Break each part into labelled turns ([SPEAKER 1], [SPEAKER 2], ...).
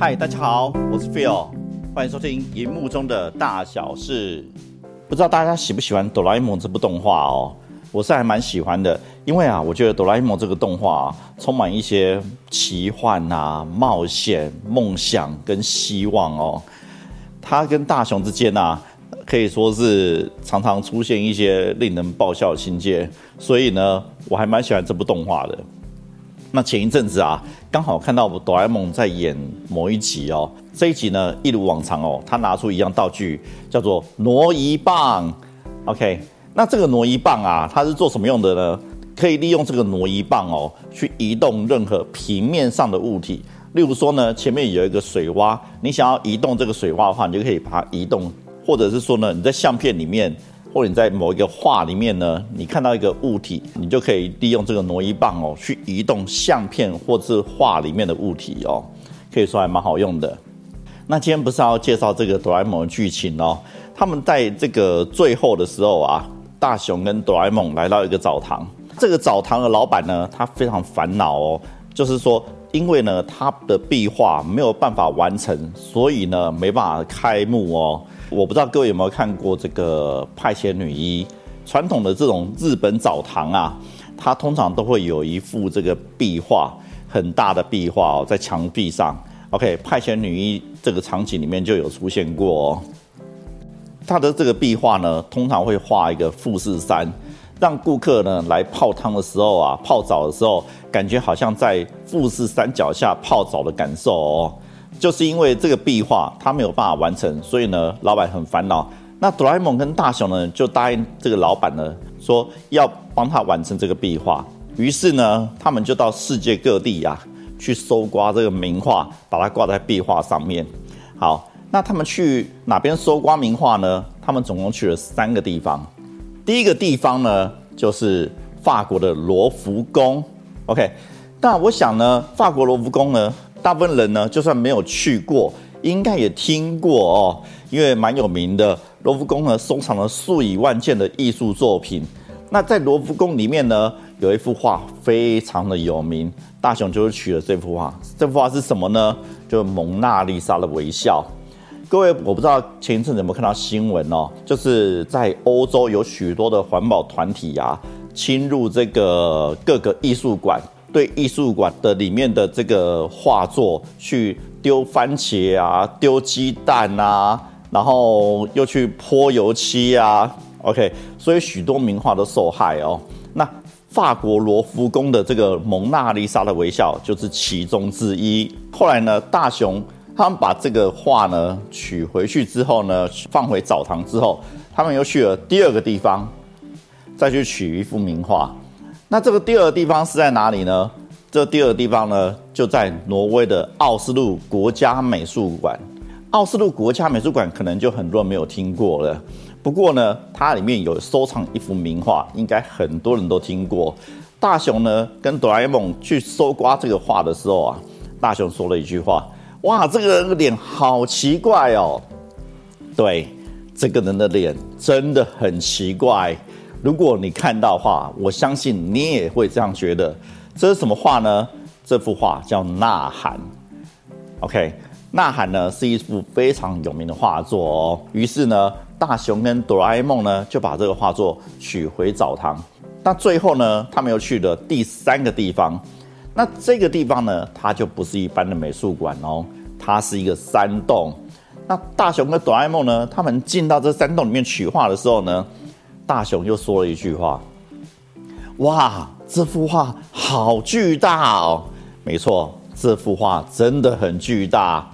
[SPEAKER 1] 嗨，大家好，我是 Phil，欢迎收听荧幕中的大小事。不知道大家喜不喜欢《哆啦 A 梦》这部动画哦？我是还蛮喜欢的，因为啊，我觉得《哆啦 A 梦》这个动画充满一些奇幻啊、冒险、梦想跟希望哦。它跟大雄之间啊，可以说是常常出现一些令人爆笑的情节，所以呢，我还蛮喜欢这部动画的。那前一阵子啊，刚好看到哆啦 A 梦在演某一集哦。这一集呢，一如往常哦，他拿出一样道具，叫做挪移棒。OK，那这个挪移棒啊，它是做什么用的呢？可以利用这个挪移棒哦，去移动任何平面上的物体。例如说呢，前面有一个水洼，你想要移动这个水洼的话，你就可以把它移动；或者是说呢，你在相片里面。或者你在某一个画里面呢，你看到一个物体，你就可以利用这个挪移棒哦，去移动相片或者是画里面的物体哦，可以说还蛮好用的。那今天不是要介绍这个哆啦 A 梦的剧情哦，他们在这个最后的时候啊，大雄跟哆啦 A 梦来到一个澡堂，这个澡堂的老板呢，他非常烦恼哦，就是说，因为呢他的壁画没有办法完成，所以呢没办法开幕哦。我不知道各位有没有看过这个派遣女一传统的这种日本澡堂啊，它通常都会有一幅这个壁画，很大的壁画哦，在墙壁上。OK，派遣女一这个场景里面就有出现过。哦。它的这个壁画呢，通常会画一个富士山，让顾客呢来泡汤的时候啊，泡澡的时候，感觉好像在富士山脚下泡澡的感受哦。就是因为这个壁画他没有办法完成，所以呢，老板很烦恼。那哆啦 A 梦跟大雄呢，就答应这个老板呢，说要帮他完成这个壁画。于是呢，他们就到世界各地呀，去搜刮这个名画，把它挂在壁画上面。好，那他们去哪边搜刮名画呢？他们总共去了三个地方。第一个地方呢，就是法国的罗浮宫。OK，那我想呢，法国罗浮宫呢。大部分人呢，就算没有去过，应该也听过哦，因为蛮有名的。罗浮宫呢，收藏了数以万件的艺术作品。那在罗浮宫里面呢，有一幅画非常的有名，大雄就是取了这幅画。这幅画是什么呢？就蒙娜丽莎的微笑。各位，我不知道前一阵有没有看到新闻哦，就是在欧洲有许多的环保团体呀，侵入这个各个艺术馆。对艺术馆的里面的这个画作去丢番茄啊，丢鸡蛋啊，然后又去泼油漆啊，OK，所以许多名画都受害哦。那法国罗浮宫的这个蒙娜丽莎的微笑就是其中之一。后来呢，大雄他们把这个画呢取回去之后呢，放回澡堂之后，他们又去了第二个地方，再去取一幅名画。那这个第二个地方是在哪里呢？这第二个地方呢，就在挪威的奥斯陆国家美术馆。奥斯陆国家美术馆可能就很多人没有听过了。不过呢，它里面有收藏一幅名画，应该很多人都听过。大雄呢跟哆啦 A 梦去搜刮这个画的时候啊，大雄说了一句话：“哇，这个人的脸好奇怪哦。”对，这个人的脸真的很奇怪。如果你看到画，我相信你也会这样觉得。这是什么画呢？这幅画叫《呐喊》。OK，《呐喊》呢是一幅非常有名的画作哦。于是呢，大雄跟哆啦 A 梦呢就把这个画作取回澡堂。那最后呢，他们又去了第三个地方。那这个地方呢，它就不是一般的美术馆哦，它是一个山洞。那大雄跟哆啦 A 梦呢，他们进到这山洞里面取画的时候呢？大雄又说了一句话：“哇，这幅画好巨大哦！”没错，这幅画真的很巨大。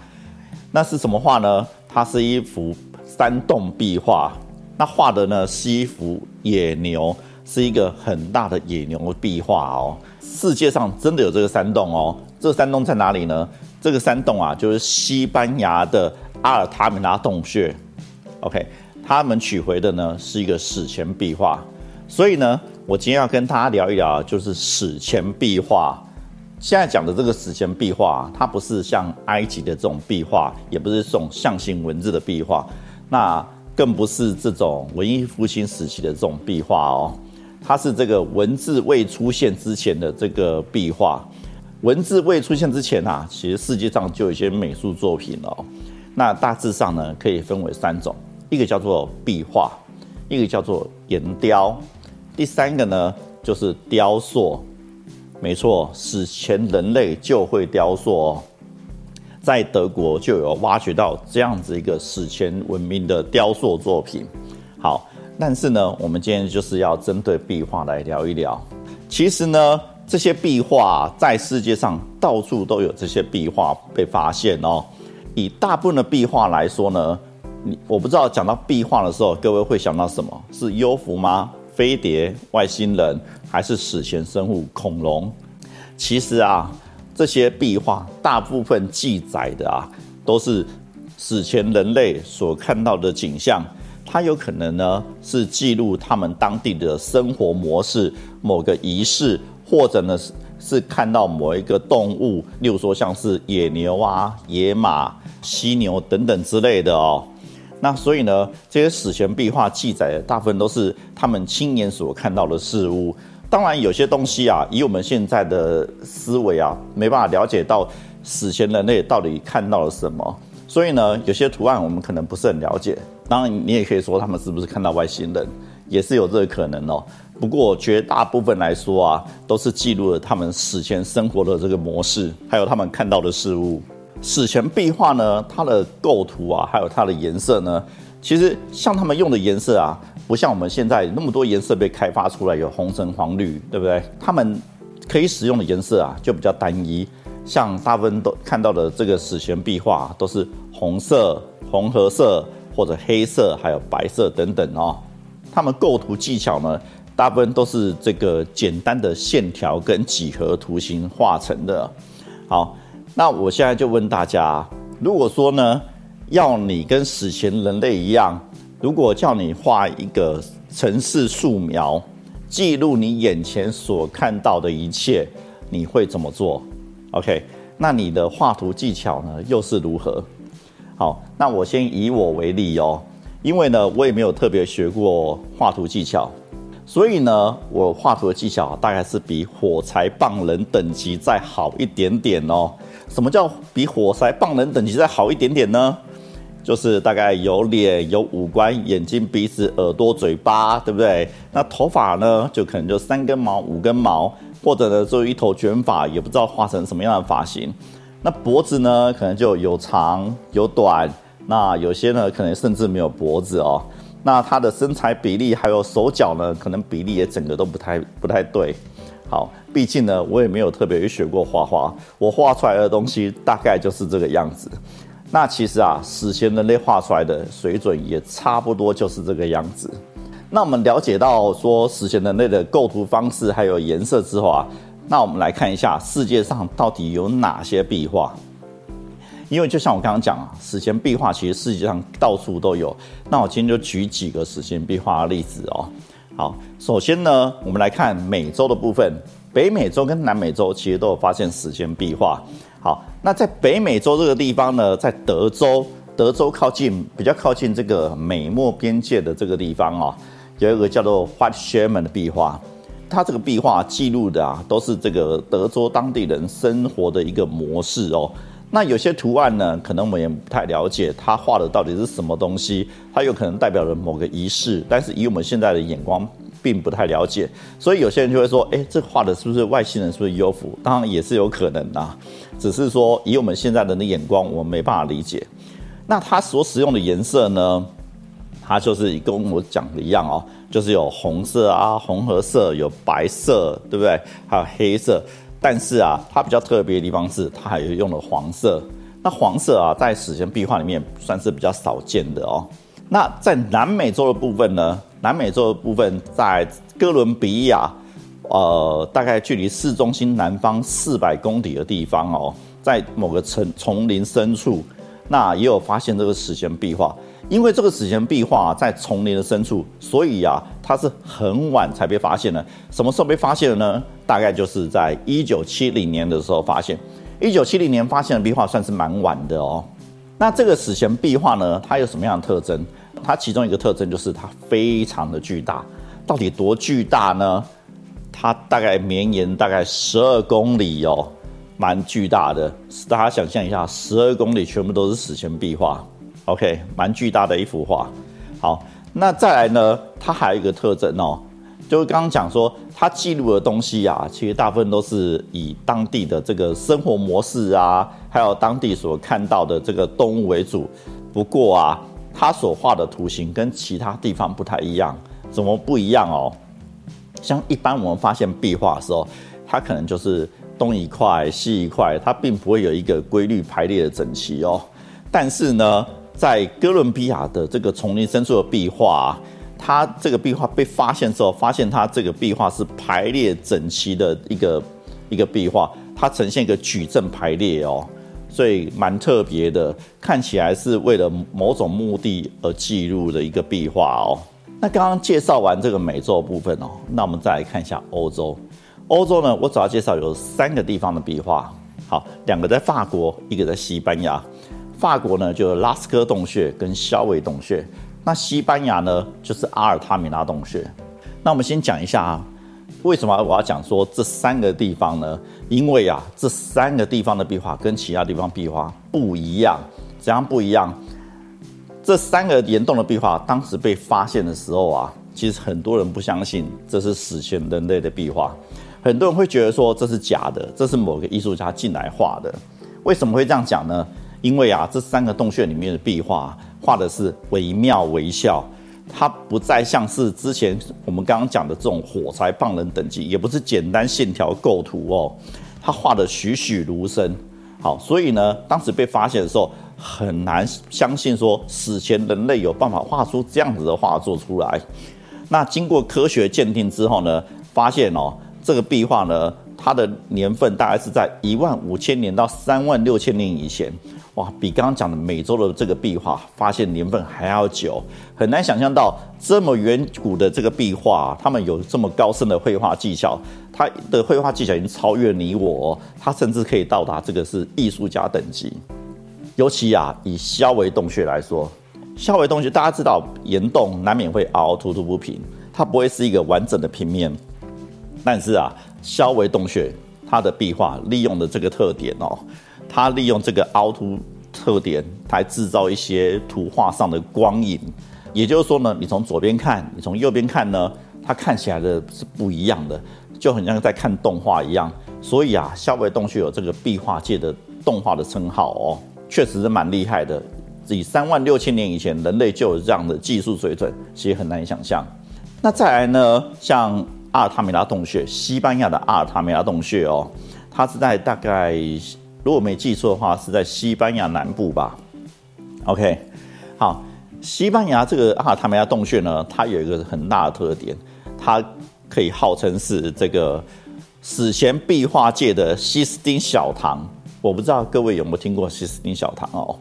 [SPEAKER 1] 那是什么画呢？它是一幅山洞壁画。那画的呢是一幅野牛，是一个很大的野牛壁画哦。世界上真的有这个山洞哦。这个山洞在哪里呢？这个山洞啊，就是西班牙的阿尔塔米拉洞穴。OK。他们取回的呢是一个史前壁画，所以呢，我今天要跟大家聊一聊，就是史前壁画。现在讲的这个史前壁画，它不是像埃及的这种壁画，也不是这种象形文字的壁画，那更不是这种文艺复兴时期的这种壁画哦。它是这个文字未出现之前的这个壁画。文字未出现之前啊，其实世界上就有一些美术作品哦。那大致上呢，可以分为三种，一个叫做壁画，一个叫做岩雕，第三个呢就是雕塑。没错，史前人类就会雕塑哦，在德国就有挖掘到这样子一个史前文明的雕塑作品。好，但是呢，我们今天就是要针对壁画来聊一聊。其实呢，这些壁画在世界上到处都有这些壁画被发现哦。以大部分的壁画来说呢，你我不知道讲到壁画的时候，各位会想到什么？是幽浮吗？飞碟、外星人，还是史前生物恐龙？其实啊，这些壁画大部分记载的啊，都是史前人类所看到的景象。它有可能呢是记录他们当地的生活模式、某个仪式，或者呢是是看到某一个动物，例如说像是野牛啊、野马、犀牛等等之类的哦。那所以呢，这些史前壁画记载的大部分都是他们亲眼所看到的事物。当然，有些东西啊，以我们现在的思维啊，没办法了解到史前人类到底看到了什么。所以呢，有些图案我们可能不是很了解。当然，你也可以说他们是不是看到外星人，也是有这个可能哦。不过，绝大部分来说啊，都是记录了他们史前生活的这个模式，还有他们看到的事物。史前壁画呢，它的构图啊，还有它的颜色呢，其实像他们用的颜色啊，不像我们现在那么多颜色被开发出来，有红橙黄绿，对不对？他们可以使用的颜色啊，就比较单一。像大部分都看到的这个史前壁画，都是红色、红褐色或者黑色，还有白色等等哦。他们构图技巧呢，大部分都是这个简单的线条跟几何图形画成的。好。那我现在就问大家，如果说呢，要你跟史前人类一样，如果叫你画一个城市素描，记录你眼前所看到的一切，你会怎么做？OK，那你的画图技巧呢，又是如何？好，那我先以我为例哦，因为呢，我也没有特别学过画图技巧，所以呢，我画图的技巧大概是比火柴棒人等级再好一点点哦。什么叫比火柴棒人等级再好一点点呢？就是大概有脸、有五官、眼睛、鼻子、耳朵、嘴巴，对不对？那头发呢，就可能就三根毛、五根毛，或者呢，就一头卷发，也不知道画成什么样的发型。那脖子呢，可能就有长有短，那有些呢，可能甚至没有脖子哦。那他的身材比例还有手脚呢，可能比例也整个都不太不太对。好，毕竟呢，我也没有特别学过画画，我画出来的东西大概就是这个样子。那其实啊，史前人类画出来的水准也差不多就是这个样子。那我们了解到说史前人类的构图方式还有颜色之后啊，那我们来看一下世界上到底有哪些壁画。因为就像我刚刚讲啊，史前壁画其实世界上到处都有。那我今天就举几个史前壁画的例子哦。好，首先呢，我们来看美洲的部分。北美洲跟南美洲其实都有发现史前壁画。好，那在北美洲这个地方呢，在德州，德州靠近比较靠近这个美墨边界的这个地方啊，有一个叫做 White Shaman 的壁画。它这个壁画记录的啊，都是这个德州当地人生活的一个模式哦。那有些图案呢，可能我们也不太了解，它画的到底是什么东西？它有可能代表了某个仪式，但是以我们现在的眼光，并不太了解，所以有些人就会说：，哎，这画的是不是外星人？是不是幽浮？当然也是有可能的，只是说以我们现在人的眼光，我们没办法理解。那它所使用的颜色呢？它就是跟我讲的一样哦，就是有红色啊、红褐色，有白色，对不对？还有黑色。但是啊，它比较特别的地方是，它还有用了黄色。那黄色啊，在史前壁画里面算是比较少见的哦。那在南美洲的部分呢？南美洲的部分在哥伦比亚，呃，大概距离市中心南方四百公里的地方哦，在某个丛丛林深处，那也有发现这个史前壁画。因为这个史前壁画在丛林的深处，所以啊，它是很晚才被发现的。什么时候被发现的呢？大概就是在一九七零年的时候发现。一九七零年发现的壁画算是蛮晚的哦。那这个史前壁画呢，它有什么样的特征？它其中一个特征就是它非常的巨大。到底多巨大呢？它大概绵延大概十二公里哦，蛮巨大的。大家想象一下，十二公里全部都是史前壁画，OK，蛮巨大的一幅画。好，那再来呢，它还有一个特征哦，就是刚刚讲说，它记录的东西啊，其实大部分都是以当地的这个生活模式啊，还有当地所看到的这个动物为主。不过啊，它所画的图形跟其他地方不太一样，怎么不一样哦？像一般我们发现壁画的时候，它可能就是东一块西一块，它并不会有一个规律排列的整齐哦。但是呢，在哥伦比亚的这个丛林深处的壁画，它这个壁画被发现之后，发现它这个壁画是排列整齐的一个一个壁画，它呈现一个矩阵排列哦，所以蛮特别的，看起来是为了某种目的而记录的一个壁画哦。那刚刚介绍完这个美洲部分哦，那我们再来看一下欧洲。欧洲呢，我主要介绍有三个地方的壁画。好，两个在法国，一个在西班牙。法国呢，就是拉斯科洞穴跟肖维洞穴。那西班牙呢，就是阿尔塔米拉洞穴。那我们先讲一下啊，为什么我要讲说这三个地方呢？因为啊，这三个地方的壁画跟其他地方壁画不一样。怎样不一样？这三个岩洞的壁画，当时被发现的时候啊，其实很多人不相信这是史前人类的壁画，很多人会觉得说这是假的，这是某个艺术家进来画的。为什么会这样讲呢？因为啊，这三个洞穴里面的壁画画的是惟妙惟肖，它不再像是之前我们刚刚讲的这种火柴棒人等级，也不是简单线条构图哦，它画的栩栩如生。好，所以呢，当时被发现的时候。很难相信说史前人类有办法画出这样子的画作出来。那经过科学鉴定之后呢，发现哦，这个壁画呢，它的年份大概是在一万五千年到三万六千年以前。哇，比刚刚讲的美洲的这个壁画发现年份还要久。很难想象到这么远古的这个壁画，他们有这么高深的绘画技巧。他的绘画技巧已经超越你我，他甚至可以到达这个是艺术家等级。尤其啊，以肖维洞穴来说，肖维洞穴大家知道，岩洞难免会凹凸凸不平，它不会是一个完整的平面。但是啊，肖维洞穴它的壁画利用的这个特点哦，它利用这个凹凸特点来制造一些图画上的光影。也就是说呢，你从左边看，你从右边看呢，它看起来的是不一样的，就很像在看动画一样。所以啊，肖维洞穴有这个壁画界的动画的称号哦。确实是蛮厉害的，以三万六千年以前人类就有这样的技术水准，其实很难以想象。那再来呢，像阿尔塔米拉洞穴，西班牙的阿尔塔米拉洞穴哦，它是在大概如果没记错的话，是在西班牙南部吧。OK，好，西班牙这个阿尔塔米拉洞穴呢，它有一个很大的特点，它可以号称是这个史前壁画界的西斯丁小堂。我不知道各位有没有听过西斯丁小堂哦？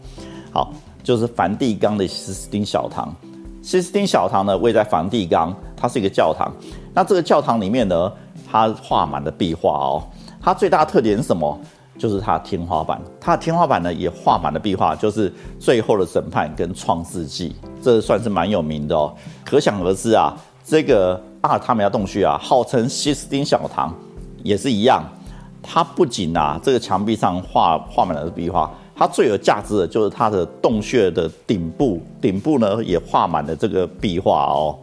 [SPEAKER 1] 好，就是梵蒂冈的西斯丁小堂。西斯丁小堂呢，位在梵蒂冈，它是一个教堂。那这个教堂里面呢，它画满了壁画哦。它最大的特点是什么？就是它天花板。它的天花板呢，也画满了壁画，就是《最后的审判》跟《创世纪》，这算是蛮有名的哦。可想而知啊，这个阿尔塔米亚洞穴啊，号称西斯丁小堂，也是一样。它不仅啊，这个墙壁上画画满了壁画，它最有价值的就是它的洞穴的顶部，顶部呢也画满了这个壁画哦。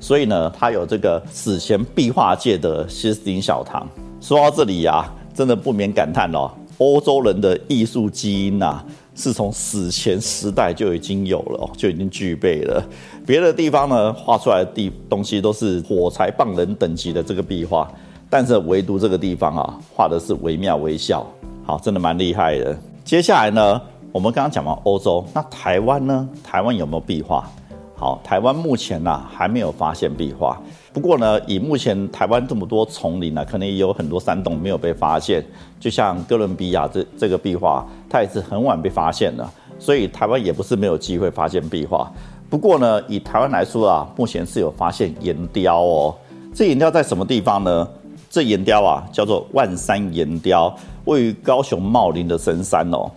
[SPEAKER 1] 所以呢，它有这个史前壁画界的西斯丁小堂。说到这里呀，真的不免感叹哦，欧洲人的艺术基因呐，是从史前时代就已经有了，就已经具备了。别的地方呢，画出来的地东西都是火柴棒人等级的这个壁画。但是唯独这个地方啊，画的是惟妙惟肖，好，真的蛮厉害的。接下来呢，我们刚刚讲完欧洲，那台湾呢？台湾有没有壁画？好，台湾目前呢还没有发现壁画。不过呢，以目前台湾这么多丛林呢，可能也有很多山洞没有被发现。就像哥伦比亚这这个壁画，它也是很晚被发现的，所以台湾也不是没有机会发现壁画。不过呢，以台湾来说啊，目前是有发现岩雕哦。这岩雕在什么地方呢？这岩雕啊，叫做万山岩雕，位于高雄茂林的深山哦。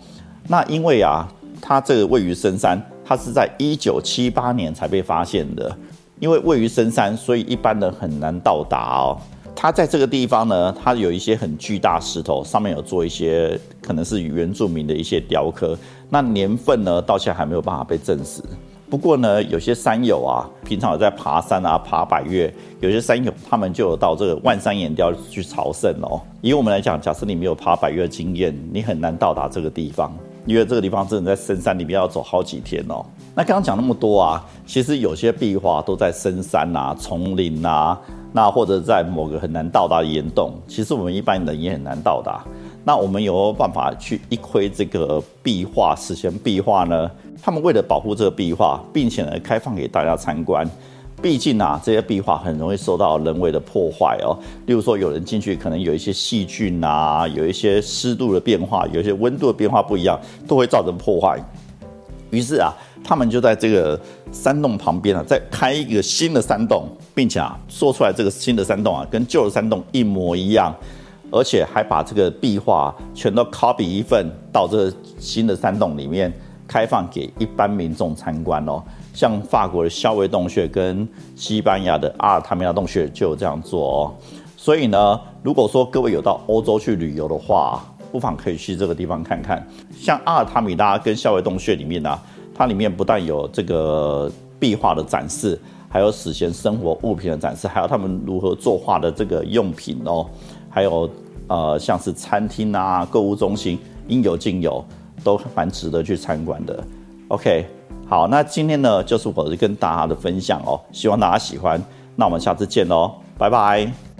[SPEAKER 1] 那因为啊，它这个位于深山，它是在一九七八年才被发现的。因为位于深山，所以一般人很难到达哦。它在这个地方呢，它有一些很巨大石头，上面有做一些可能是原住民的一些雕刻。那年份呢，到现在还没有办法被证实。不过呢，有些山友啊，平常有在爬山啊、爬百越，有些山友他们就有到这个万山岩雕去朝圣哦。以我们来讲，假设你没有爬百越经验，你很难到达这个地方，因为这个地方真的在深山里面要走好几天哦。那刚刚讲那么多啊，其实有些壁画都在深山啊、丛林啊。那或者在某个很难到达的岩洞，其实我们一般人也很难到达。那我们有没有办法去一窥这个壁画，史前壁画呢？他们为了保护这个壁画，并且呢开放给大家参观。毕竟啊，这些壁画很容易受到人为的破坏哦。例如说，有人进去可能有一些细菌啊，有一些湿度的变化，有一些温度的变化不一样，都会造成破坏。于是啊，他们就在这个山洞旁边啊，再开一个新的山洞，并且啊，说出来这个新的山洞啊，跟旧的山洞一模一样，而且还把这个壁画全都 copy 一份到这个新的山洞里面，开放给一般民众参观哦。像法国的肖维洞穴跟西班牙的阿尔塔米拉洞穴就有这样做哦。所以呢，如果说各位有到欧洲去旅游的话，不妨可以去这个地方看看，像阿尔塔米拉跟肖维洞穴里面呢，它里面不但有这个壁画的展示，还有史前生活物品的展示，还有他们如何作画的这个用品哦，还有呃像是餐厅啊、购物中心，应有尽有，都蛮值得去参观的。OK，好，那今天呢就是我跟大家的分享哦，希望大家喜欢，那我们下次见喽，拜拜。